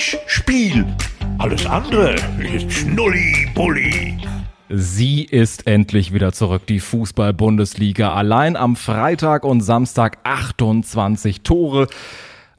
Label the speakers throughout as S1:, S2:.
S1: Mensch, Spiel. Alles andere ist Schnulli-Bulli.
S2: Sie ist endlich wieder zurück, die Fußball-Bundesliga. Allein am Freitag und Samstag 28 Tore.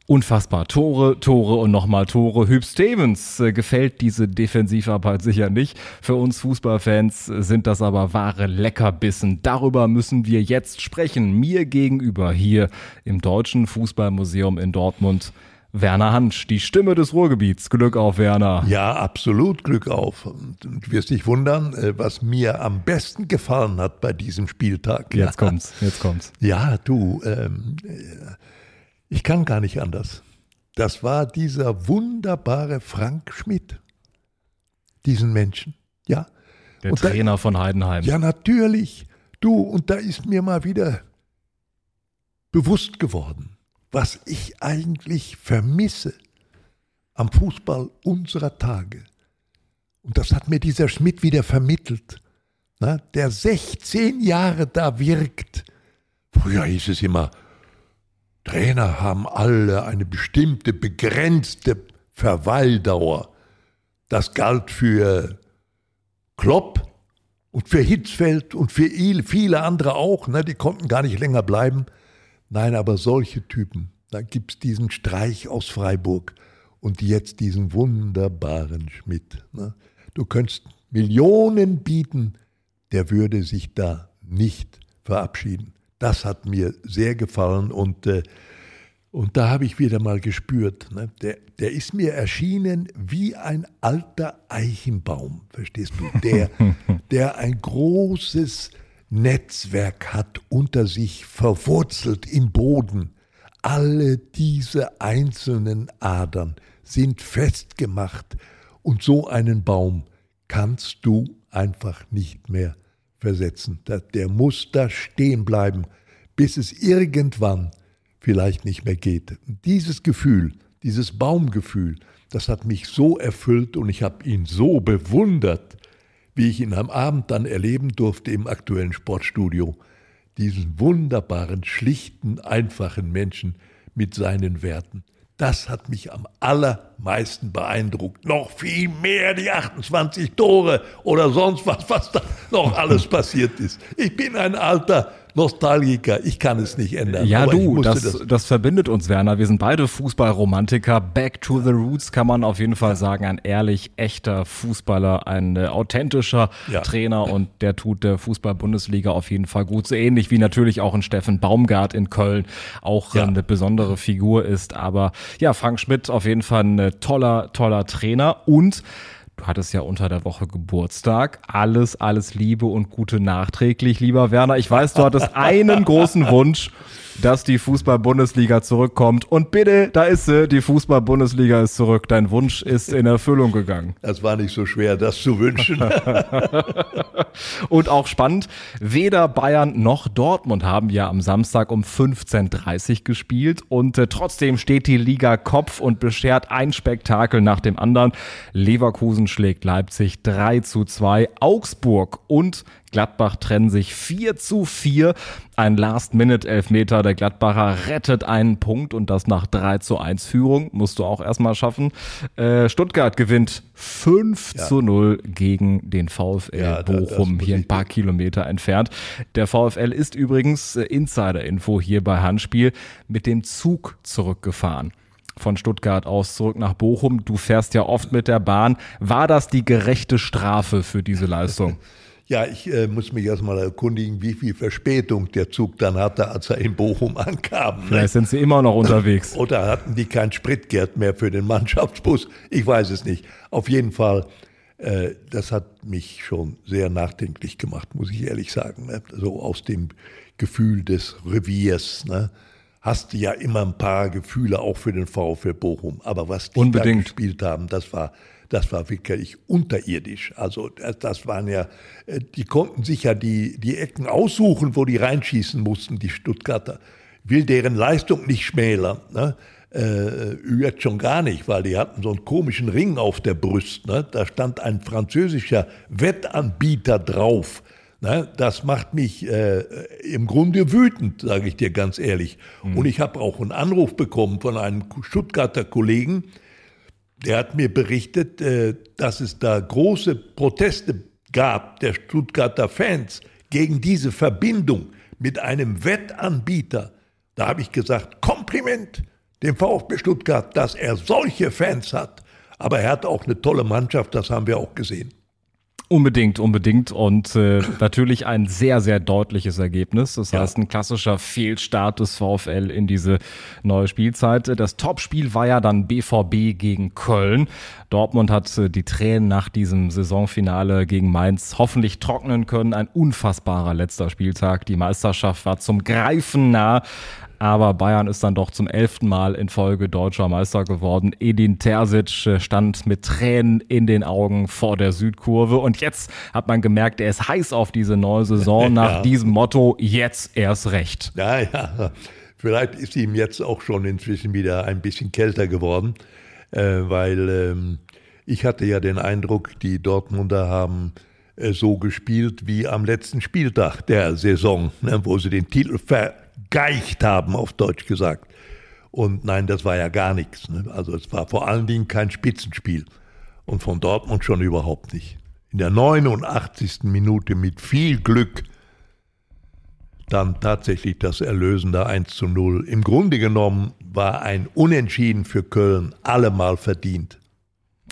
S2: Unfassbar. Tore, Tore und nochmal Tore. Hüb Stevens äh, gefällt diese Defensivarbeit sicher nicht. Für uns Fußballfans sind das aber wahre Leckerbissen. Darüber müssen wir jetzt sprechen. Mir gegenüber hier im Deutschen Fußballmuseum in Dortmund. Werner Hansch, die Stimme des Ruhrgebiets. Glück auf, Werner.
S1: Ja, absolut Glück auf. Und du wirst dich wundern, äh, was mir am besten gefallen hat bei diesem Spieltag.
S2: Jetzt kommt's, jetzt kommt's.
S1: Ja, du, ähm, äh, ich kann gar nicht anders. Das war dieser wunderbare Frank Schmidt. Diesen Menschen, ja.
S2: Der und Trainer da, von Heidenheim.
S1: Ja, natürlich. Du, und da ist mir mal wieder bewusst geworden, was ich eigentlich vermisse am Fußball unserer Tage. Und das hat mir dieser Schmidt wieder vermittelt, na, der 16 Jahre da wirkt. Früher hieß es immer, Trainer haben alle eine bestimmte begrenzte Verweildauer. Das galt für Klopp und für Hitzfeld und für viele andere auch. Ne? Die konnten gar nicht länger bleiben. Nein, aber solche Typen. Da gibt es diesen Streich aus Freiburg und jetzt diesen wunderbaren Schmidt. Ne? Du könntest Millionen bieten, der würde sich da nicht verabschieden. Das hat mir sehr gefallen und, äh, und da habe ich wieder mal gespürt, ne, der, der ist mir erschienen wie ein alter Eichenbaum, verstehst du, der, der ein großes Netzwerk hat unter sich verwurzelt im Boden. Alle diese einzelnen Adern sind festgemacht und so einen Baum kannst du einfach nicht mehr versetzen. Der muss da stehen bleiben, bis es irgendwann vielleicht nicht mehr geht. Dieses Gefühl, dieses Baumgefühl, das hat mich so erfüllt und ich habe ihn so bewundert, wie ich ihn am Abend dann erleben durfte im aktuellen Sportstudio. Diesen wunderbaren, schlichten, einfachen Menschen mit seinen Werten. Das hat mich am allermeisten beeindruckt. Noch viel mehr die 28 Tore oder sonst was, was da noch alles passiert ist. Ich bin ein alter Nostalgiker. Ich kann es nicht ändern.
S2: Ja, du, das, das, das, verbindet uns, Werner. Wir sind beide Fußballromantiker. Back to the Roots kann man auf jeden Fall sagen. Ein ehrlich, echter Fußballer, ein äh, authentischer ja. Trainer und der tut der Fußball-Bundesliga auf jeden Fall gut. So ähnlich wie natürlich auch ein Steffen Baumgart in Köln auch ja. eine besondere Figur ist. Aber ja, Frank Schmidt auf jeden Fall ein toller, toller Trainer und Du hattest ja unter der Woche Geburtstag. Alles, alles Liebe und Gute nachträglich, lieber Werner. Ich weiß, du hattest einen großen Wunsch dass die Fußball-Bundesliga zurückkommt. Und bitte, da ist sie, die Fußball-Bundesliga ist zurück. Dein Wunsch ist in Erfüllung gegangen.
S1: Das war nicht so schwer, das zu wünschen.
S2: und auch spannend, weder Bayern noch Dortmund haben ja am Samstag um 15.30 Uhr gespielt. Und äh, trotzdem steht die Liga Kopf und beschert ein Spektakel nach dem anderen. Leverkusen schlägt Leipzig 3 zu 2. Augsburg und Gladbach trennen sich 4 zu 4. Ein Last-Minute-Elfmeter der Gladbacher rettet einen Punkt und das nach 3 zu 1 Führung. Musst du auch erstmal schaffen. Äh, Stuttgart gewinnt 5 ja. zu 0 gegen den VfL ja, Bochum, hier ein paar Kilometer entfernt. Der VfL ist übrigens äh, Insider-Info hier bei Handspiel mit dem Zug zurückgefahren von Stuttgart aus zurück nach Bochum. Du fährst ja oft mit der Bahn. War das die gerechte Strafe für diese Leistung?
S1: Ja, ich äh, muss mich erstmal erkundigen, wie viel Verspätung der Zug dann hatte, als er in Bochum ankam.
S2: Ne? Vielleicht sind sie immer noch unterwegs.
S1: Oder hatten die kein Spritgeld mehr für den Mannschaftsbus? Ich weiß es nicht. Auf jeden Fall, äh, das hat mich schon sehr nachdenklich gemacht, muss ich ehrlich sagen. Ne? So aus dem Gefühl des Reviers. Ne? Hast du ja immer ein paar Gefühle auch für den VfL Bochum. Aber was die
S2: Unbedingt.
S1: da gespielt haben, das war das war wirklich unterirdisch. Also das, waren ja, äh, die konnten sich ja die, die Ecken aussuchen, wo die reinschießen mussten, die Stuttgarter. Will deren Leistung nicht schmälern. Ne? Äh, jetzt schon gar nicht, weil die hatten so einen komischen Ring auf der Brust. Ne? Da stand ein französischer Wettanbieter drauf. Ne? Das macht mich äh, im Grunde wütend, sage ich dir ganz ehrlich. Mhm. Und ich habe auch einen Anruf bekommen von einem Stuttgarter Kollegen, der hat mir berichtet, äh, dass es da große Proteste gab der Stuttgarter Fans gegen diese Verbindung mit einem Wettanbieter. Da habe ich gesagt, Kompliment dem VfB Stuttgart, dass er solche Fans hat. Aber er hat auch eine tolle Mannschaft, das haben wir auch gesehen.
S2: Unbedingt, unbedingt. Und äh, natürlich ein sehr, sehr deutliches Ergebnis. Das heißt, ein klassischer Fehlstart des VfL in diese neue Spielzeit. Das Topspiel war ja dann BVB gegen Köln. Dortmund hat äh, die Tränen nach diesem Saisonfinale gegen Mainz hoffentlich trocknen können. Ein unfassbarer letzter Spieltag. Die Meisterschaft war zum Greifen nah aber Bayern ist dann doch zum elften Mal in Folge deutscher Meister geworden. Edin Terzic äh, stand mit Tränen in den Augen vor der Südkurve und jetzt hat man gemerkt, er ist heiß auf diese neue Saison nach ja. diesem Motto, jetzt erst recht.
S1: Ja, ja. Vielleicht ist ihm jetzt auch schon inzwischen wieder ein bisschen kälter geworden, äh, weil ähm, ich hatte ja den Eindruck, die Dortmunder haben äh, so gespielt wie am letzten Spieltag der Saison, ne, wo sie den Titel ver gegeicht haben, auf Deutsch gesagt. Und nein, das war ja gar nichts. Ne? Also es war vor allen Dingen kein Spitzenspiel. Und von Dortmund schon überhaupt nicht. In der 89. Minute mit viel Glück dann tatsächlich das erlösende 1 zu 0. Im Grunde genommen war ein Unentschieden für Köln allemal verdient.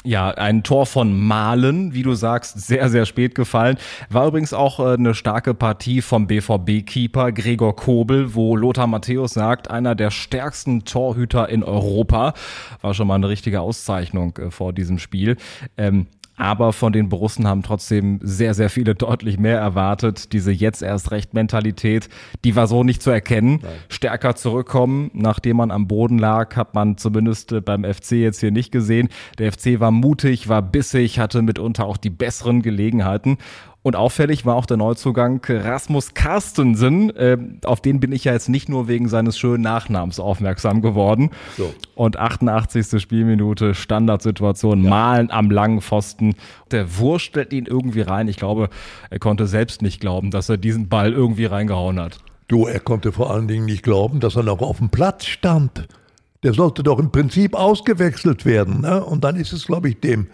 S2: Ja, ein Tor von Malen, wie du sagst, sehr, sehr spät gefallen. War übrigens auch äh, eine starke Partie vom BVB-Keeper Gregor Kobel, wo Lothar Matthäus sagt, einer der stärksten Torhüter in Europa. War schon mal eine richtige Auszeichnung äh, vor diesem Spiel. Ähm, aber von den Borussen haben trotzdem sehr, sehr viele deutlich mehr erwartet. Diese jetzt erst recht Mentalität, die war so nicht zu erkennen. Nein. Stärker zurückkommen, nachdem man am Boden lag, hat man zumindest äh, beim FC jetzt hier nicht gesehen. Der FC war mutig, war bissig, hatte mitunter auch die besseren Gelegenheiten. Und auffällig war auch der Neuzugang Rasmus Carstensen. Äh, auf den bin ich ja jetzt nicht nur wegen seines schönen Nachnamens aufmerksam geworden. So. Und 88. Spielminute, Standardsituation, ja. Malen am langen Pfosten. Der wurstelt ihn irgendwie rein. Ich glaube, er konnte selbst nicht glauben, dass er diesen Ball irgendwie reingehauen hat.
S1: Du, er konnte vor allen Dingen nicht glauben, dass er noch auf dem Platz stand. Der sollte doch im Prinzip ausgewechselt werden. Ne? Und dann ist es, glaube ich, dem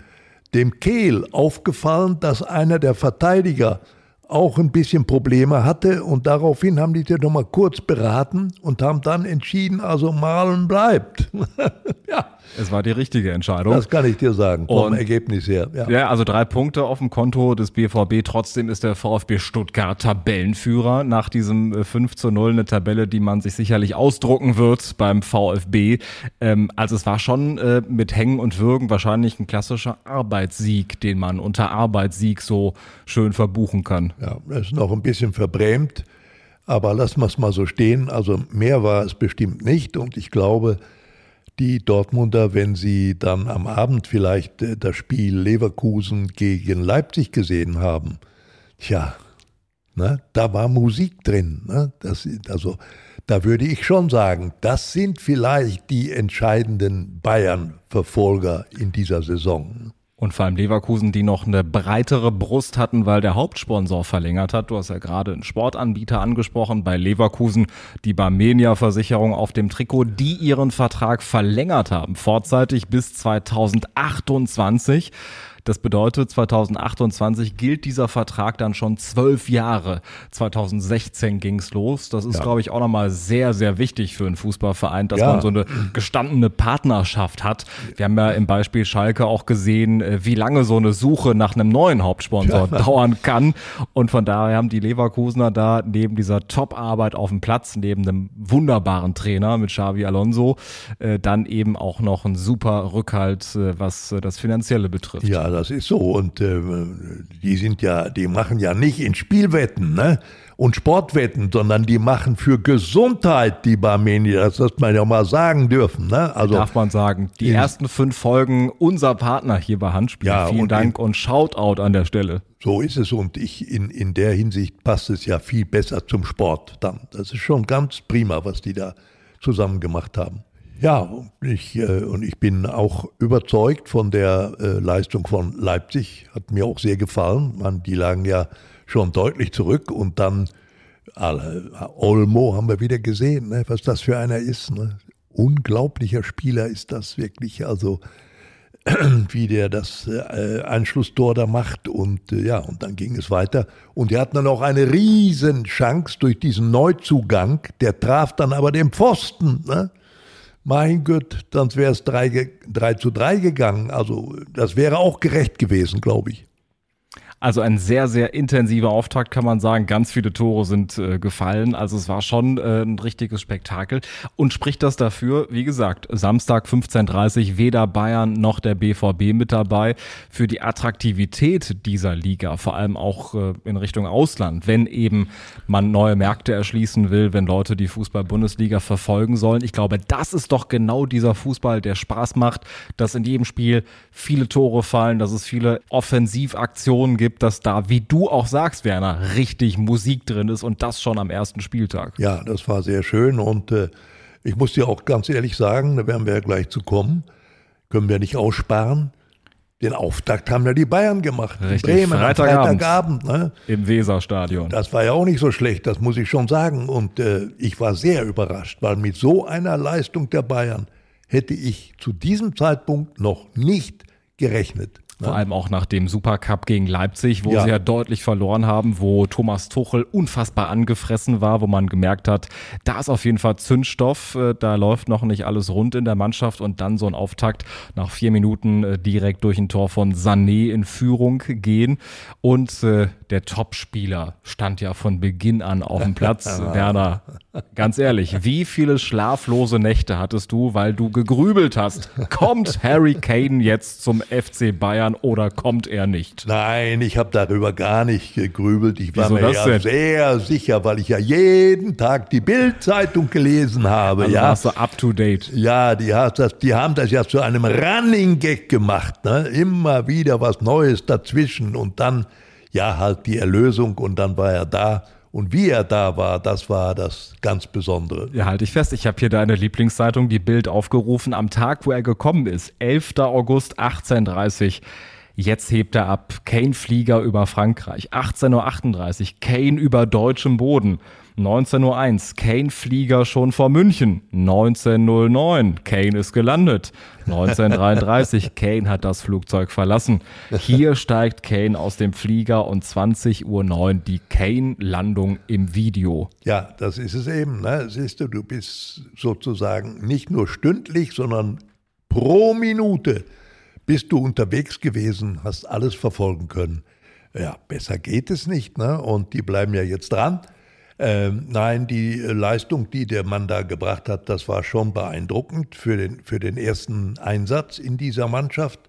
S1: dem Kehl aufgefallen, dass einer der Verteidiger auch ein bisschen Probleme hatte und daraufhin haben die sich nochmal kurz beraten und haben dann entschieden, also Malen bleibt.
S2: ja. Es war die richtige Entscheidung.
S1: Das kann ich dir sagen, vom und, Ergebnis her.
S2: Ja. ja, also drei Punkte auf dem Konto des BVB. Trotzdem ist der VfB Stuttgart Tabellenführer nach diesem 5 äh, zu 0. Eine Tabelle, die man sich sicherlich ausdrucken wird beim VfB. Ähm, also es war schon äh, mit Hängen und Würgen wahrscheinlich ein klassischer Arbeitssieg, den man unter Arbeitssieg so schön verbuchen kann.
S1: Ja, das ist noch ein bisschen verbrämt, aber lassen wir es mal so stehen. Also mehr war es bestimmt nicht und ich glaube, die Dortmunder, wenn sie dann am Abend vielleicht äh, das Spiel Leverkusen gegen Leipzig gesehen haben, tja, ne, da war Musik drin. Ne? Das, also, da würde ich schon sagen, das sind vielleicht die entscheidenden Bayern-Verfolger in dieser Saison.
S2: Und vor allem Leverkusen, die noch eine breitere Brust hatten, weil der Hauptsponsor verlängert hat. Du hast ja gerade einen Sportanbieter angesprochen bei Leverkusen, die Barmenia-Versicherung auf dem Trikot, die ihren Vertrag verlängert haben, vorzeitig bis 2028. Das bedeutet, 2028 gilt dieser Vertrag dann schon zwölf Jahre. 2016 ging's los. Das ist, ja. glaube ich, auch nochmal sehr, sehr wichtig für einen Fußballverein, dass ja. man so eine gestandene Partnerschaft hat. Wir haben ja im Beispiel Schalke auch gesehen, äh, wie lange so eine Suche nach einem neuen Hauptsponsor ja. dauern kann. Und von daher haben die Leverkusener da neben dieser Top-Arbeit auf dem Platz, neben einem wunderbaren Trainer mit Xavi Alonso, äh, dann eben auch noch einen super Rückhalt, äh, was das Finanzielle betrifft.
S1: Ja, das ist so. Und äh, die sind ja, die machen ja nicht in Spielwetten, ne? Und Sportwetten, sondern die machen für Gesundheit die Barmeni. Das muss man ja mal sagen dürfen. Ne?
S2: Also darf man sagen. Die ersten fünf Folgen unser Partner hier bei Handspiel. Ja, Vielen und Dank in, und Shoutout an der Stelle.
S1: So ist es und ich in, in der Hinsicht passt es ja viel besser zum Sport dann. Das ist schon ganz prima, was die da zusammen gemacht haben. Ja, ich, äh, und ich bin auch überzeugt von der äh, Leistung von Leipzig. Hat mir auch sehr gefallen. Man, die lagen ja schon deutlich zurück und dann äh, Olmo haben wir wieder gesehen, ne, was das für einer ist. Ne? Unglaublicher Spieler ist das wirklich. Also wie der das äh, Anschlusstor da macht und äh, ja, und dann ging es weiter. Und die hatten dann auch eine riesen Chance durch diesen Neuzugang, der traf dann aber den Pfosten. Ne? Mein Gott, sonst wäre es 3, 3 zu 3 gegangen. Also das wäre auch gerecht gewesen, glaube ich.
S2: Also ein sehr, sehr intensiver Auftakt, kann man sagen. Ganz viele Tore sind äh, gefallen. Also es war schon äh, ein richtiges Spektakel. Und spricht das dafür, wie gesagt, Samstag 15.30 weder Bayern noch der BVB mit dabei. Für die Attraktivität dieser Liga, vor allem auch äh, in Richtung Ausland, wenn eben man neue Märkte erschließen will, wenn Leute die Fußball-Bundesliga verfolgen sollen. Ich glaube, das ist doch genau dieser Fußball, der Spaß macht, dass in jedem Spiel viele Tore fallen, dass es viele Offensivaktionen gibt gibt, dass da, wie du auch sagst, Werner, richtig Musik drin ist und das schon am ersten Spieltag.
S1: Ja, das war sehr schön und äh, ich muss dir auch ganz ehrlich sagen, da werden wir ja gleich zu kommen, können wir nicht aussparen. Den Auftakt haben ja die Bayern gemacht.
S2: Richtig, Bremen
S1: Freitagabend, Freitagabend ne?
S2: im Weserstadion.
S1: Das war ja auch nicht so schlecht, das muss ich schon sagen. Und äh, ich war sehr überrascht, weil mit so einer Leistung der Bayern hätte ich zu diesem Zeitpunkt noch nicht gerechnet.
S2: Vor allem auch nach dem Supercup gegen Leipzig, wo ja. sie ja deutlich verloren haben, wo Thomas Tuchel unfassbar angefressen war, wo man gemerkt hat, da ist auf jeden Fall Zündstoff, äh, da läuft noch nicht alles rund in der Mannschaft und dann so ein Auftakt nach vier Minuten äh, direkt durch ein Tor von Sané in Führung gehen und äh, der Topspieler stand ja von Beginn an auf dem Platz. Werner, ganz ehrlich, wie viele schlaflose Nächte hattest du, weil du gegrübelt hast? Kommt Harry Kane jetzt zum FC Bayern oder kommt er nicht?
S1: Nein, ich habe darüber gar nicht gegrübelt. Ich war Wieso mir ja denn? sehr sicher, weil ich ja jeden Tag die Bildzeitung gelesen habe.
S2: Also
S1: ja,
S2: warst du up to date.
S1: Ja, die, das, die haben das ja zu einem Running Gag gemacht. Ne? Immer wieder was Neues dazwischen und dann ja, halt die Erlösung und dann war er da. Und wie er da war, das war das ganz Besondere.
S2: Ja, halte ich fest. Ich habe hier deine Lieblingszeitung, die Bild, aufgerufen. Am Tag, wo er gekommen ist, 11. August 1830. Jetzt hebt er ab. Kane Flieger über Frankreich. 18.38 Uhr. Kane über deutschem Boden. 19.01 Kane Flieger schon vor München. 19.09 Kane ist gelandet. 1933 Kane hat das Flugzeug verlassen. Hier steigt Kane aus dem Flieger und 20.09 Uhr die Kane-Landung im Video.
S1: Ja, das ist es eben. Ne? Siehst du, du bist sozusagen nicht nur stündlich, sondern pro Minute bist du unterwegs gewesen, hast alles verfolgen können. Ja, besser geht es nicht. Ne? Und die bleiben ja jetzt dran. Ähm, nein, die Leistung, die der Mann da gebracht hat, das war schon beeindruckend für den, für den ersten Einsatz in dieser Mannschaft.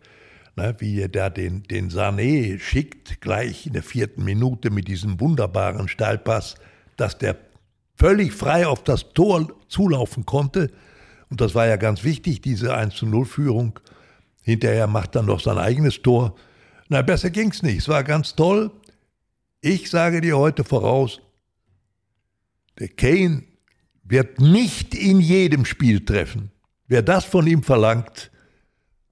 S1: Ne, wie er da den, den Sané schickt, gleich in der vierten Minute mit diesem wunderbaren Steilpass, dass der völlig frei auf das Tor zulaufen konnte. Und das war ja ganz wichtig, diese 1 zu 0 Führung. Hinterher macht er noch sein eigenes Tor. Na, besser ging's nicht. Es war ganz toll. Ich sage dir heute voraus, der Kane wird nicht in jedem Spiel treffen. Wer das von ihm verlangt,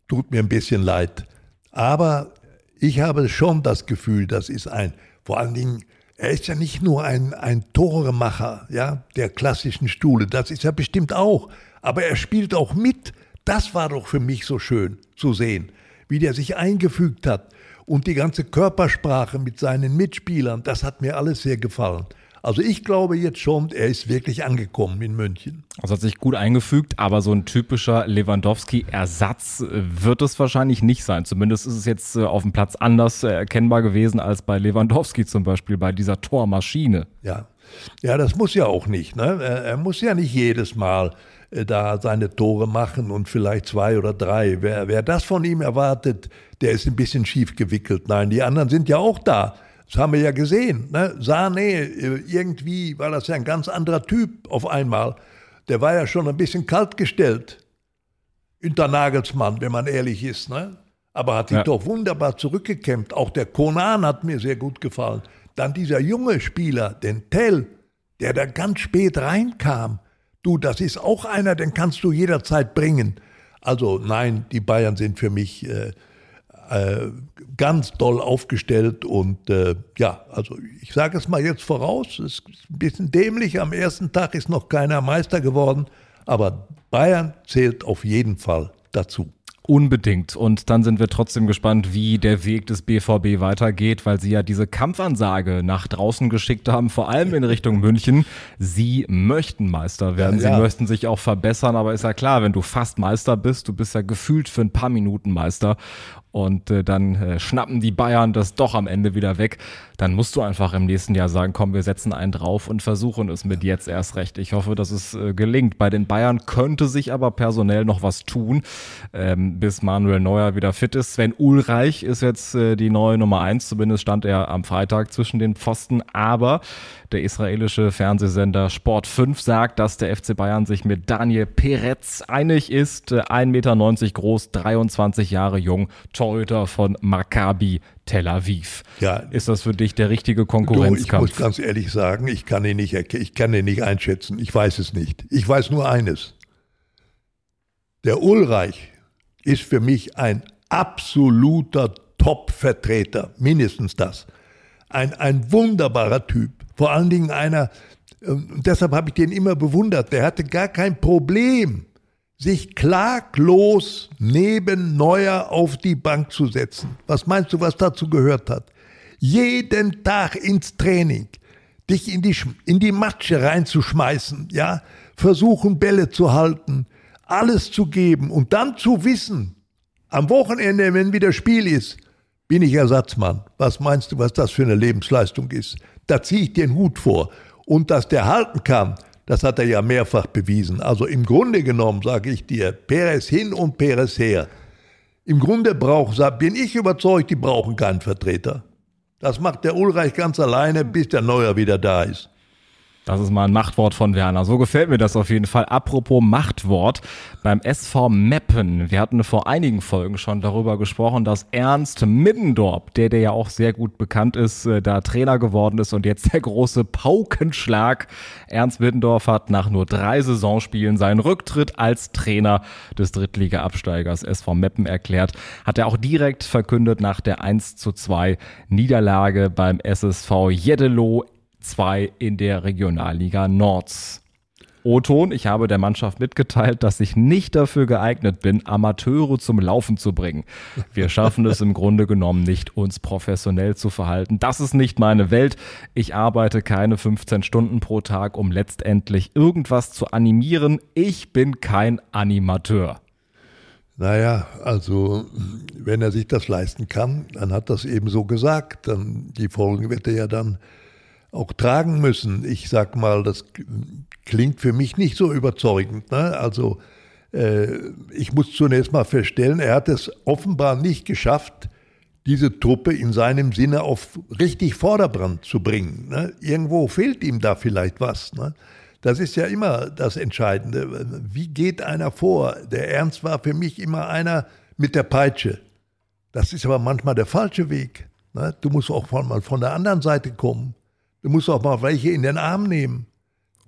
S1: tut mir ein bisschen leid. Aber ich habe schon das Gefühl, das ist ein, vor allen Dingen, er ist ja nicht nur ein, ein Toremacher, ja, der klassischen Stuhle, das ist er bestimmt auch, aber er spielt auch mit. Das war doch für mich so schön zu sehen, wie der sich eingefügt hat und die ganze Körpersprache mit seinen Mitspielern, das hat mir alles sehr gefallen. Also ich glaube jetzt schon, er ist wirklich angekommen in München.
S2: Also hat sich gut eingefügt, aber so ein typischer Lewandowski-Ersatz äh, wird es wahrscheinlich nicht sein. Zumindest ist es jetzt äh, auf dem Platz anders äh, erkennbar gewesen als bei Lewandowski zum Beispiel, bei dieser Tormaschine.
S1: Ja, ja das muss ja auch nicht. Ne? Er muss ja nicht jedes Mal da seine Tore machen und vielleicht zwei oder drei. Wer, wer das von ihm erwartet, der ist ein bisschen schief gewickelt. Nein, die anderen sind ja auch da. Das haben wir ja gesehen. Ne? Sané, äh, irgendwie war das ja ein ganz anderer Typ auf einmal. Der war ja schon ein bisschen kaltgestellt. Hinter Nagelsmann, wenn man ehrlich ist. Ne? Aber hat sich ja. doch wunderbar zurückgekämpft. Auch der Konan hat mir sehr gut gefallen. Dann dieser junge Spieler, den Tell, der da ganz spät reinkam. Du, das ist auch einer, den kannst du jederzeit bringen. Also nein, die Bayern sind für mich äh, äh, ganz doll aufgestellt und äh, ja, also ich sage es mal jetzt voraus, es ist ein bisschen dämlich, am ersten Tag ist noch keiner Meister geworden, aber Bayern zählt auf jeden Fall dazu.
S2: Unbedingt. Und dann sind wir trotzdem gespannt, wie der Weg des BVB weitergeht, weil sie ja diese Kampfansage nach draußen geschickt haben, vor allem in Richtung München. Sie möchten Meister werden. Ja, ja. Sie möchten sich auch verbessern. Aber ist ja klar, wenn du fast Meister bist, du bist ja gefühlt für ein paar Minuten Meister und äh, dann äh, schnappen die Bayern das doch am Ende wieder weg, dann musst du einfach im nächsten Jahr sagen, komm, wir setzen einen drauf und versuchen es mit jetzt erst recht. Ich hoffe, dass es äh, gelingt. Bei den Bayern könnte sich aber personell noch was tun, ähm, bis Manuel Neuer wieder fit ist. Sven Ulreich ist jetzt äh, die neue Nummer eins, zumindest stand er am Freitag zwischen den Pfosten, aber der israelische Fernsehsender Sport 5 sagt, dass der FC Bayern sich mit Daniel Peretz einig ist. 1,90 Meter groß, 23 Jahre jung, Torhüter von Maccabi Tel Aviv. Ja, ist das für dich der richtige Konkurrenzkampf?
S1: Du, ich muss ganz ehrlich sagen, ich kann ihn nicht, ich kann ihn nicht einschätzen. Ich weiß es nicht. Ich weiß nur eines. Der Ulreich ist für mich ein absoluter Top-Vertreter, mindestens das. Ein, ein wunderbarer Typ. Vor allen Dingen einer, ähm, deshalb habe ich den immer bewundert, der hatte gar kein Problem, sich klaglos neben Neuer auf die Bank zu setzen. Was meinst du, was dazu gehört hat? Jeden Tag ins Training, dich in die, in die Matsche reinzuschmeißen, ja, versuchen Bälle zu halten, alles zu geben und dann zu wissen, am Wochenende, wenn wieder Spiel ist, bin ich Ersatzmann. Was meinst du, was das für eine Lebensleistung ist? Da ziehe ich den Hut vor. Und dass der halten kann, das hat er ja mehrfach bewiesen. Also im Grunde genommen sage ich dir, Perez hin und Perez her. Im Grunde braucht, bin ich überzeugt, die brauchen keinen Vertreter. Das macht der Ulreich ganz alleine, bis der Neuer wieder da ist.
S2: Das ist mal ein Machtwort von Werner. So gefällt mir das auf jeden Fall. Apropos Machtwort. Beim SV Meppen. Wir hatten vor einigen Folgen schon darüber gesprochen, dass Ernst Middendorp, der, der ja auch sehr gut bekannt ist, äh, da Trainer geworden ist und jetzt der große Paukenschlag. Ernst Middendorf hat nach nur drei Saisonspielen seinen Rücktritt als Trainer des Drittliga-Absteigers SV Meppen erklärt. Hat er auch direkt verkündet nach der 1 zu 2 Niederlage beim SSV Jeddelo 2 in der Regionalliga Nords. O-Ton, ich habe der Mannschaft mitgeteilt, dass ich nicht dafür geeignet bin, Amateure zum Laufen zu bringen. Wir schaffen es im Grunde genommen nicht, uns professionell zu verhalten. Das ist nicht meine Welt. Ich arbeite keine 15 Stunden pro Tag, um letztendlich irgendwas zu animieren. Ich bin kein Animateur.
S1: Naja, also wenn er sich das leisten kann, dann hat das eben so gesagt. Dann die Folgen wird er ja dann auch tragen müssen. Ich sag mal, das klingt für mich nicht so überzeugend. Ne? Also äh, ich muss zunächst mal feststellen, er hat es offenbar nicht geschafft, diese Truppe in seinem Sinne auf richtig Vorderbrand zu bringen. Ne? Irgendwo fehlt ihm da vielleicht was. Ne? Das ist ja immer das Entscheidende. Wie geht einer vor? Der Ernst war für mich immer einer mit der Peitsche. Das ist aber manchmal der falsche Weg. Ne? Du musst auch mal von der anderen Seite kommen. Du musst auch mal welche in den Arm nehmen.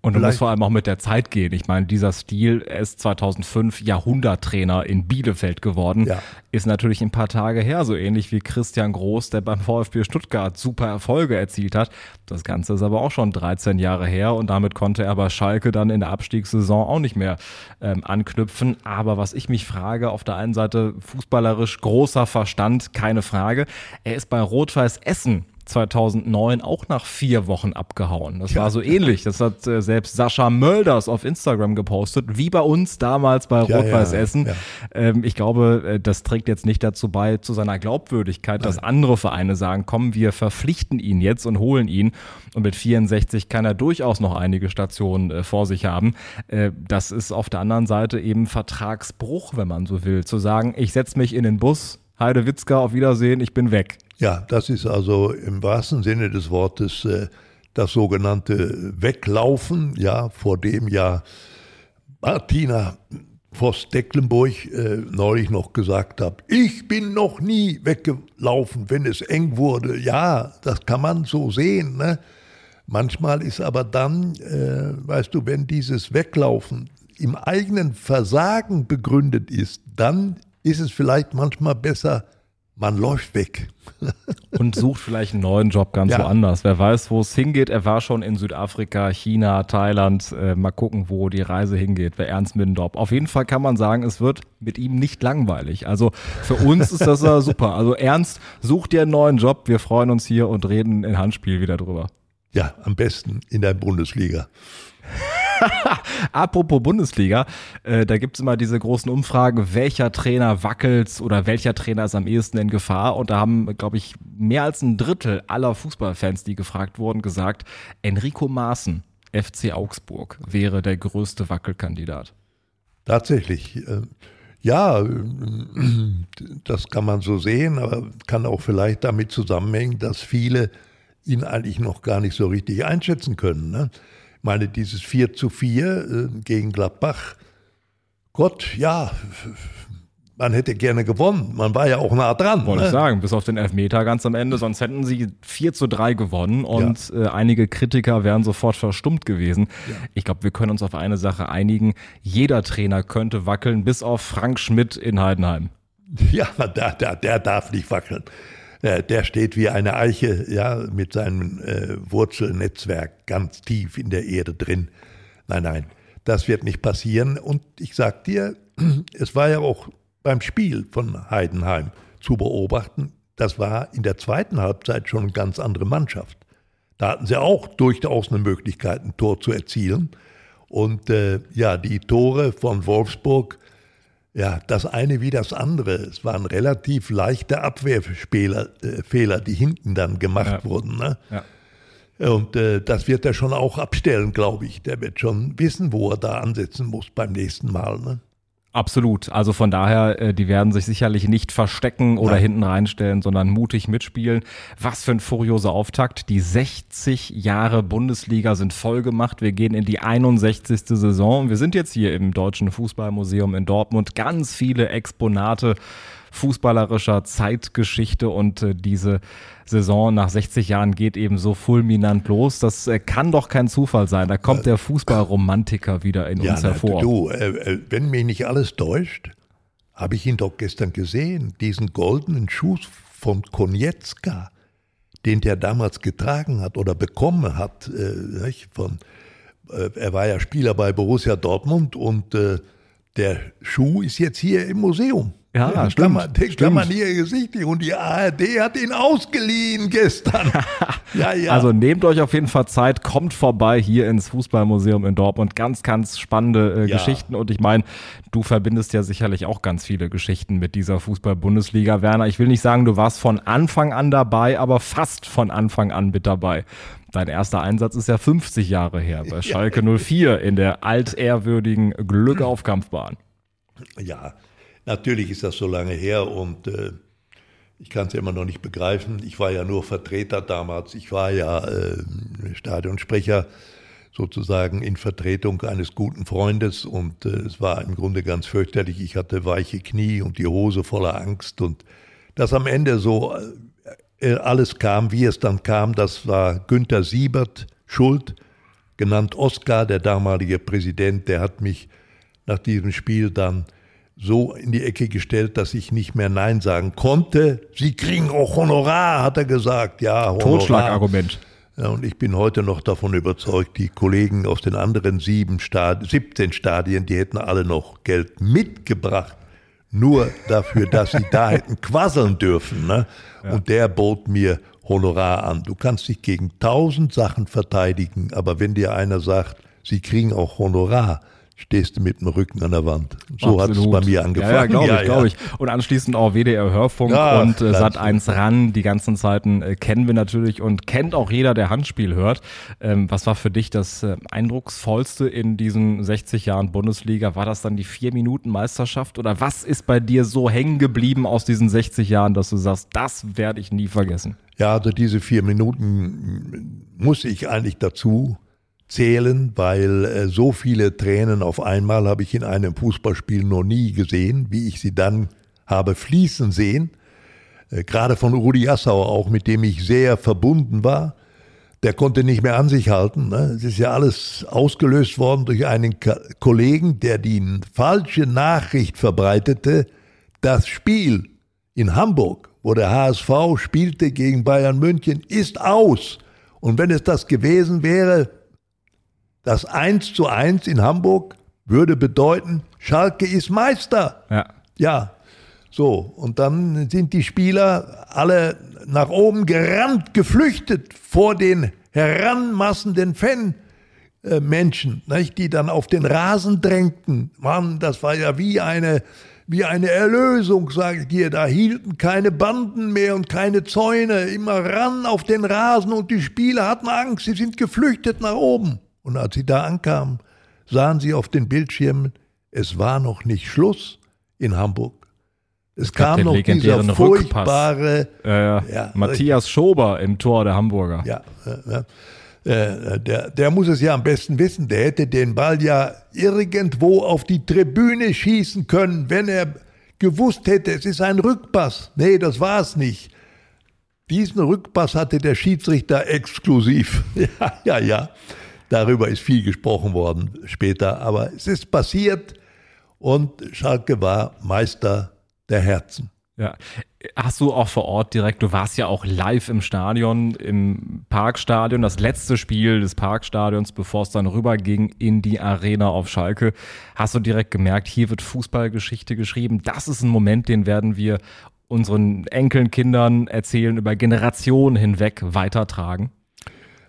S2: Und du musst vor allem auch mit der Zeit gehen. Ich meine, dieser Stil, er ist 2005 Jahrhunderttrainer in Bielefeld geworden, ja. ist natürlich ein paar Tage her, so ähnlich wie Christian Groß, der beim VfB Stuttgart super Erfolge erzielt hat. Das Ganze ist aber auch schon 13 Jahre her und damit konnte er bei Schalke dann in der Abstiegssaison auch nicht mehr ähm, anknüpfen. Aber was ich mich frage, auf der einen Seite fußballerisch großer Verstand, keine Frage. Er ist bei Rot-Weiß Essen 2009 auch nach vier Wochen abgehauen. Das ja. war so ähnlich. Das hat äh, selbst Sascha Mölders auf Instagram gepostet, wie bei uns damals bei ja, Rot-Weiß ja, Essen. Ähm, ich glaube, äh, das trägt jetzt nicht dazu bei, zu seiner Glaubwürdigkeit, Nein. dass andere Vereine sagen, komm, wir verpflichten ihn jetzt und holen ihn. Und mit 64 kann er durchaus noch einige Stationen äh, vor sich haben. Äh, das ist auf der anderen Seite eben Vertragsbruch, wenn man so will. Zu sagen, ich setze mich in den Bus, Heide Witzka, auf Wiedersehen, ich bin weg.
S1: Ja, das ist also im wahrsten Sinne des Wortes äh, das sogenannte Weglaufen, ja, vor dem ja Martina Voss-Decklenburg äh, neulich noch gesagt hat, ich bin noch nie weggelaufen, wenn es eng wurde. Ja, das kann man so sehen. Ne? Manchmal ist aber dann, äh, weißt du, wenn dieses Weglaufen im eigenen Versagen begründet ist, dann ist es vielleicht manchmal besser, man läuft weg.
S2: Und sucht vielleicht einen neuen Job ganz ja. woanders. Wer weiß, wo es hingeht. Er war schon in Südafrika, China, Thailand. Äh, mal gucken, wo die Reise hingeht. Wer Ernst Middendorp. Auf jeden Fall kann man sagen, es wird mit ihm nicht langweilig. Also für uns ist das ja super. Also Ernst, such dir einen neuen Job. Wir freuen uns hier und reden in Handspiel wieder drüber.
S1: Ja, am besten in der Bundesliga.
S2: Apropos Bundesliga, äh, da gibt es immer diese großen Umfragen, welcher Trainer wackelt oder welcher Trainer ist am ehesten in Gefahr. Und da haben, glaube ich, mehr als ein Drittel aller Fußballfans, die gefragt wurden, gesagt, Enrico Maaßen, FC Augsburg, wäre der größte Wackelkandidat.
S1: Tatsächlich. Äh, ja, das kann man so sehen, aber kann auch vielleicht damit zusammenhängen, dass viele ihn eigentlich noch gar nicht so richtig einschätzen können. Ne? Meine, dieses 4 zu 4 äh, gegen Gladbach, Gott, ja, man hätte gerne gewonnen. Man war ja auch nah dran.
S2: Wollte ne? ich sagen, bis auf den Elfmeter ganz am Ende. Sonst hätten sie 4 zu 3 gewonnen und ja. äh, einige Kritiker wären sofort verstummt gewesen. Ja. Ich glaube, wir können uns auf eine Sache einigen. Jeder Trainer könnte wackeln, bis auf Frank Schmidt in Heidenheim.
S1: Ja, der, der, der darf nicht wackeln. Der steht wie eine Eiche, ja, mit seinem äh, Wurzelnetzwerk ganz tief in der Erde drin. Nein, nein, das wird nicht passieren. Und ich sag dir, es war ja auch beim Spiel von Heidenheim zu beobachten, das war in der zweiten Halbzeit schon eine ganz andere Mannschaft. Da hatten sie auch durchaus eine Möglichkeit, ein Tor zu erzielen. Und äh, ja, die Tore von Wolfsburg ja, das eine wie das andere. Es waren relativ leichte Abwehrfehler, äh, Fehler, die hinten dann gemacht ja. wurden. Ne? Ja. Und äh, das wird er schon auch abstellen, glaube ich. Der wird schon wissen, wo er da ansetzen muss beim nächsten Mal. Ne?
S2: Absolut. Also von daher, äh, die werden sich sicherlich nicht verstecken oder Nein. hinten reinstellen, sondern mutig mitspielen. Was für ein furioser Auftakt. Die 60 Jahre Bundesliga sind voll gemacht. Wir gehen in die 61. Saison. Wir sind jetzt hier im Deutschen Fußballmuseum in Dortmund. Ganz viele Exponate fußballerischer Zeitgeschichte und äh, diese Saison nach 60 Jahren geht eben so fulminant los. Das äh, kann doch kein Zufall sein. Da kommt der Fußballromantiker wieder in ja, uns hervor.
S1: Du, äh, äh, wenn mich nicht alles täuscht, habe ich ihn doch gestern gesehen, diesen goldenen Schuh von Konietzka, den der damals getragen hat oder bekommen hat. Äh, von, äh, er war ja Spieler bei Borussia Dortmund und äh, der Schuh ist jetzt hier im Museum.
S2: Ja, ja stimmt.
S1: Den stimmt. kann man hier gesichtig. Und die ARD hat ihn ausgeliehen gestern.
S2: ja, ja. Also nehmt euch auf jeden Fall Zeit, kommt vorbei hier ins Fußballmuseum in Dortmund. Ganz, ganz spannende äh, ja. Geschichten. Und ich meine, du verbindest ja sicherlich auch ganz viele Geschichten mit dieser Fußball-Bundesliga. Werner, ich will nicht sagen, du warst von Anfang an dabei, aber fast von Anfang an mit dabei. Dein erster Einsatz ist ja 50 Jahre her bei Schalke 04 in der altehrwürdigen Glückaufkampfbahn.
S1: Ja, Natürlich ist das so lange her und äh, ich kann es immer noch nicht begreifen. Ich war ja nur Vertreter damals. Ich war ja äh, Stadionsprecher sozusagen in Vertretung eines guten Freundes und äh, es war im Grunde ganz fürchterlich. Ich hatte weiche Knie und die Hose voller Angst und dass am Ende so äh, alles kam, wie es dann kam, das war Günther Siebert schuld, genannt Oskar, der damalige Präsident, der hat mich nach diesem Spiel dann so in die Ecke gestellt, dass ich nicht mehr Nein sagen konnte. Sie kriegen auch Honorar, hat er gesagt. Ja, Honorar.
S2: Totschlagargument.
S1: Ja, und ich bin heute noch davon überzeugt, die Kollegen aus den anderen sieben Stadien, 17 Stadien, die hätten alle noch Geld mitgebracht. Nur dafür, dass sie da hätten quasseln dürfen. Ne? Ja. Und der bot mir Honorar an. Du kannst dich gegen tausend Sachen verteidigen, aber wenn dir einer sagt, sie kriegen auch Honorar, stehst du mit dem Rücken an der Wand. So hat es bei mir angefangen. Ja, ja
S2: glaube ja, ich, glaube ich. Und anschließend auch WDR Hörfunk und äh, Sat 1 ran. Die ganzen Zeiten äh, kennen wir natürlich und kennt auch jeder, der Handspiel hört. Ähm, was war für dich das äh, eindrucksvollste in diesen 60 Jahren Bundesliga? War das dann die vier Minuten Meisterschaft oder was ist bei dir so hängen geblieben aus diesen 60 Jahren, dass du sagst, das werde ich nie vergessen?
S1: Ja, also diese vier Minuten muss ich eigentlich dazu zählen, weil äh, so viele Tränen auf einmal habe ich in einem Fußballspiel noch nie gesehen, wie ich sie dann habe fließen sehen. Äh, gerade von Rudi Assauer auch, mit dem ich sehr verbunden war. Der konnte nicht mehr an sich halten. Ne? Es ist ja alles ausgelöst worden durch einen Ka Kollegen, der die falsche Nachricht verbreitete. Das Spiel in Hamburg wo der HSV spielte gegen Bayern München, ist aus. Und wenn es das gewesen wäre, das 1 zu 1 in Hamburg würde bedeuten, Schalke ist Meister.
S2: Ja.
S1: Ja. So, und dann sind die Spieler alle nach oben gerannt, geflüchtet vor den heranmassenden Fan-Menschen, nicht, die dann auf den Rasen drängten. Mann, das war ja wie eine, wie eine Erlösung, sage ich dir. Da hielten keine Banden mehr und keine Zäune, immer ran auf den Rasen und die Spieler hatten Angst, sie sind geflüchtet nach oben. Und als sie da ankamen, sahen sie auf den Bildschirmen, es war noch nicht Schluss in Hamburg. Es kam noch dieser furchtbare
S2: äh, ja, Matthias Schober im Tor der Hamburger.
S1: Ja, ja, äh, der, der muss es ja am besten wissen. Der hätte den Ball ja irgendwo auf die Tribüne schießen können, wenn er gewusst hätte, es ist ein Rückpass. Nee, das war es nicht. Diesen Rückpass hatte der Schiedsrichter exklusiv. ja, ja, ja. Darüber ist viel gesprochen worden später. Aber es ist passiert und Schalke war Meister der Herzen.
S2: Ja. Hast du auch vor Ort direkt, du warst ja auch live im Stadion, im Parkstadion, das letzte Spiel des Parkstadions, bevor es dann rüberging in die Arena auf Schalke. Hast du direkt gemerkt, hier wird Fußballgeschichte geschrieben. Das ist ein Moment, den werden wir unseren Enkeln, Kindern erzählen, über Generationen hinweg weitertragen?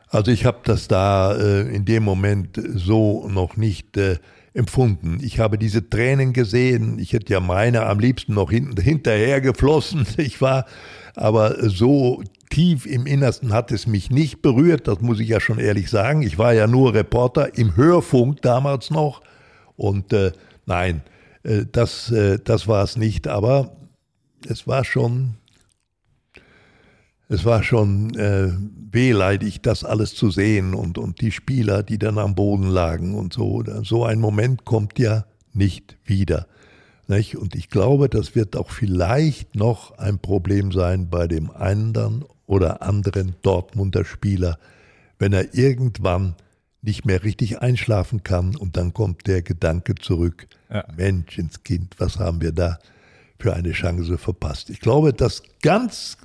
S1: Also ich habe das da äh, in dem Moment so noch nicht äh, empfunden. Ich habe diese Tränen gesehen. Ich hätte ja meine am liebsten noch hin, hinterher geflossen. Ich war aber so tief im Innersten hat es mich nicht berührt. Das muss ich ja schon ehrlich sagen. Ich war ja nur Reporter im Hörfunk damals noch. Und äh, nein, äh, das, äh, das war es nicht. Aber es war schon es war schon äh, wehleidig, das alles zu sehen und, und die Spieler, die dann am Boden lagen und so. So ein Moment kommt ja nicht wieder. Nicht? Und ich glaube, das wird auch vielleicht noch ein Problem sein bei dem anderen oder anderen Dortmunder Spieler, wenn er irgendwann nicht mehr richtig einschlafen kann und dann kommt der Gedanke zurück, ja. Menschenskind, was haben wir da für eine Chance verpasst. Ich glaube, dass ganz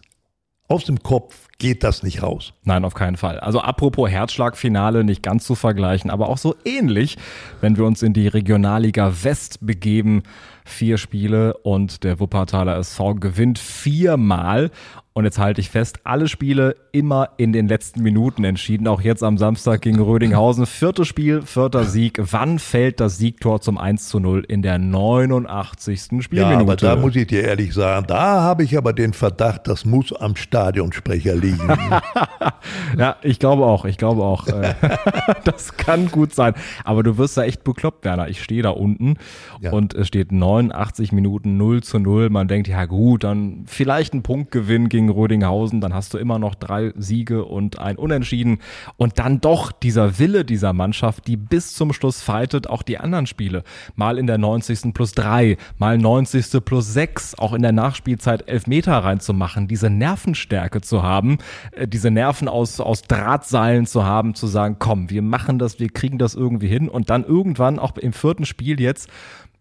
S1: aus dem Kopf geht das nicht raus.
S2: Nein, auf keinen Fall. Also apropos Herzschlagfinale, nicht ganz zu vergleichen, aber auch so ähnlich, wenn wir uns in die Regionalliga West begeben. Vier Spiele und der Wuppertaler SV gewinnt viermal und jetzt halte ich fest, alle Spiele immer in den letzten Minuten entschieden. Auch jetzt am Samstag gegen Rödinghausen. Viertes Spiel, vierter Sieg. Wann fällt das Siegtor zum 1 zu 0? In der 89. Spielminute. Ja,
S1: aber da muss ich dir ehrlich sagen, da habe ich aber den Verdacht, das muss am Stadionsprecher liegen.
S2: ja, ich glaube auch. Ich glaube auch. Äh, das kann gut sein. Aber du wirst da echt bekloppt, Werner. Ich stehe da unten ja. und es steht 89 Minuten 0 zu 0. Man denkt, ja gut, dann vielleicht ein Punktgewinn gegen Rödinghausen, dann hast du immer noch drei Siege und ein Unentschieden. Und dann doch dieser Wille dieser Mannschaft, die bis zum Schluss fightet, auch die anderen Spiele. Mal in der 90. plus drei, mal 90. plus sechs, auch in der Nachspielzeit elf Meter reinzumachen, diese Nervenstärke zu haben, äh, diese Nerven aus, aus Drahtseilen zu haben, zu sagen, komm, wir machen das, wir kriegen das irgendwie hin und dann irgendwann auch im vierten Spiel jetzt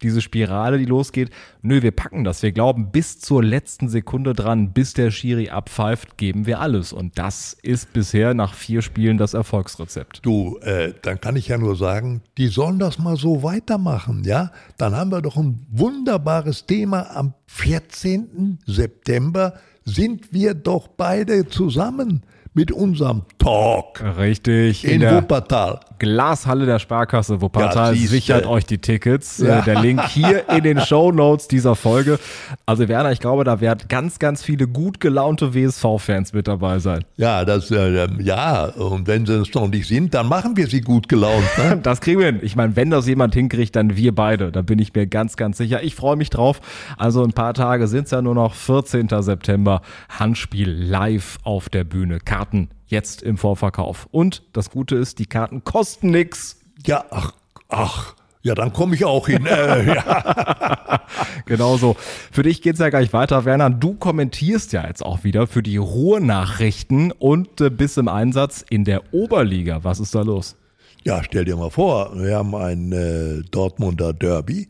S2: diese Spirale, die losgeht. Nö, wir packen das. Wir glauben bis zur letzten Sekunde dran, bis der Schiri abpfeift, geben wir alles. Und das ist bisher nach vier Spielen das Erfolgsrezept.
S1: Du, äh, dann kann ich ja nur sagen, die sollen das mal so weitermachen, ja? Dann haben wir doch ein wunderbares Thema. Am 14. September sind wir doch beide zusammen mit unserem Talk.
S2: Richtig.
S1: In, in Wuppertal.
S2: Glashalle der Sparkasse Wuppertal ja, sichert euch die Tickets. Ja. Äh, der Link hier in den Show Notes dieser Folge. Also Werner, ich glaube, da werden ganz, ganz viele gut gelaunte WSV-Fans mit dabei sein.
S1: Ja, das, äh, ja, und wenn sie es noch nicht sind, dann machen wir sie gut gelaunt. Ne?
S2: das kriegen wir hin. Ich meine, wenn das jemand hinkriegt, dann wir beide. Da bin ich mir ganz, ganz sicher. Ich freue mich drauf. Also ein paar Tage sind es ja nur noch 14. September. Handspiel live auf der Bühne. Karten jetzt im Vorverkauf. Und das Gute ist, die Karten kosten nichts.
S1: Ja, ach, ach. Ja, dann komme ich auch hin. Äh, ja.
S2: genau so. Für dich geht's ja gleich weiter, Werner. Du kommentierst ja jetzt auch wieder für die Ruhrnachrichten und äh, bist im Einsatz in der Oberliga. Was ist da los?
S1: Ja, stell dir mal vor, wir haben ein äh, Dortmunder Derby.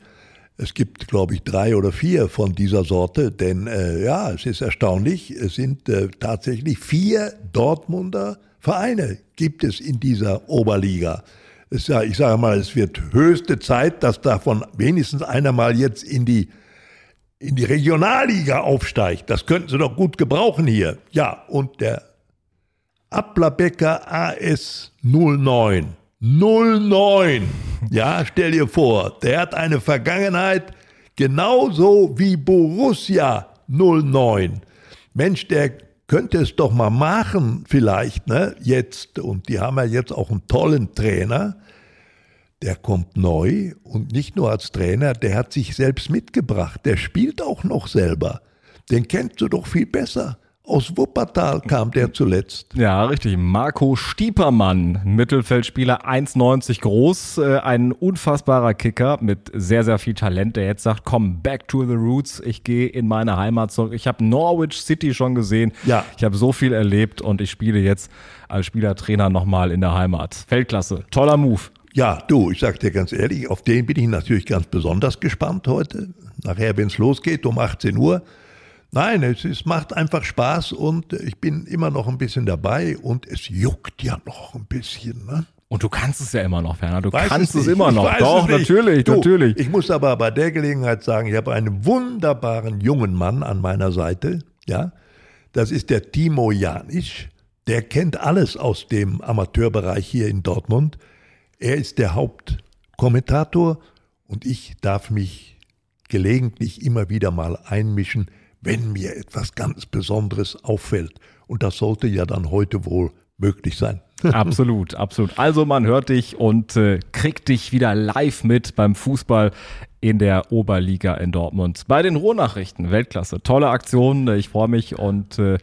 S1: Es gibt, glaube ich, drei oder vier von dieser Sorte, denn äh, ja, es ist erstaunlich, es sind äh, tatsächlich vier Dortmunder Vereine gibt es in dieser Oberliga. Es, ja, ich sage mal, es wird höchste Zeit, dass davon wenigstens einer mal jetzt in die in die Regionalliga aufsteigt. Das könnten sie doch gut gebrauchen hier. Ja, und der Applerbecker AS 09. 09. Ja, stell dir vor, der hat eine Vergangenheit genauso wie Borussia 09. Mensch, der könnte es doch mal machen, vielleicht, ne, jetzt. Und die haben ja jetzt auch einen tollen Trainer. Der kommt neu und nicht nur als Trainer, der hat sich selbst mitgebracht. Der spielt auch noch selber. Den kennst du doch viel besser. Aus Wuppertal kam der zuletzt.
S2: Ja, richtig. Marco Stiepermann, Mittelfeldspieler, 1,90 groß, äh, ein unfassbarer Kicker mit sehr, sehr viel Talent, der jetzt sagt, komm, back to the roots, ich gehe in meine Heimat zurück. Ich habe Norwich City schon gesehen,
S1: ja.
S2: ich habe so viel erlebt und ich spiele jetzt als Spielertrainer nochmal in der Heimat. Feldklasse, toller Move.
S1: Ja, du, ich sag dir ganz ehrlich, auf den bin ich natürlich ganz besonders gespannt heute. Nachher, wenn es losgeht um 18 Uhr, Nein, es, es macht einfach Spaß und ich bin immer noch ein bisschen dabei und es juckt ja noch ein bisschen. Ne?
S2: Und du kannst es ja immer noch, Werner. Du
S1: Weiß
S2: kannst
S1: es
S2: es, immer noch. Doch, natürlich,
S1: Du,
S2: natürlich.
S1: Ich muss aber bei der Gelegenheit sagen, ich habe einen wunderbaren jungen Mann an meiner Seite. Ja, das ist der Timo Janisch. Der kennt alles aus dem Amateurbereich hier in Dortmund. Er ist der Hauptkommentator und ich darf mich gelegentlich immer wieder mal einmischen, wenn mir etwas ganz Besonderes auffällt. Und das sollte ja dann heute wohl möglich sein.
S2: absolut, absolut. Also man hört dich und äh, kriegt dich wieder live mit beim Fußball in der Oberliga in Dortmund. Bei den Ruhrnachrichten, Weltklasse. Tolle Aktion, ich freue mich und äh,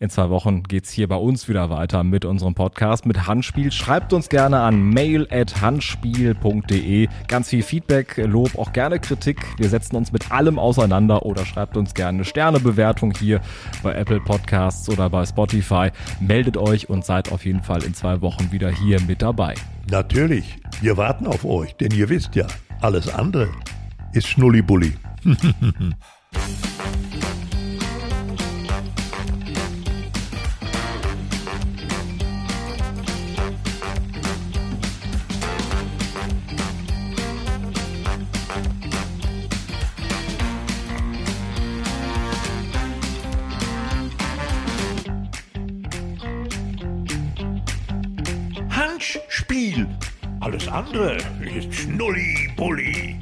S2: in zwei Wochen geht's hier bei uns wieder weiter mit unserem Podcast, mit Handspiel. Schreibt uns gerne an mail at handspiel.de. Ganz viel Feedback, Lob, auch gerne Kritik. Wir setzen uns mit allem auseinander oder schreibt uns gerne eine Sternebewertung hier bei Apple Podcasts oder bei Spotify. Meldet euch und seid auf jeden Fall in zwei Wochen wieder hier mit dabei.
S1: Natürlich, wir warten auf euch, denn ihr wisst ja, alles andere ist Schnullibulli. Andere ist Schnullibulli.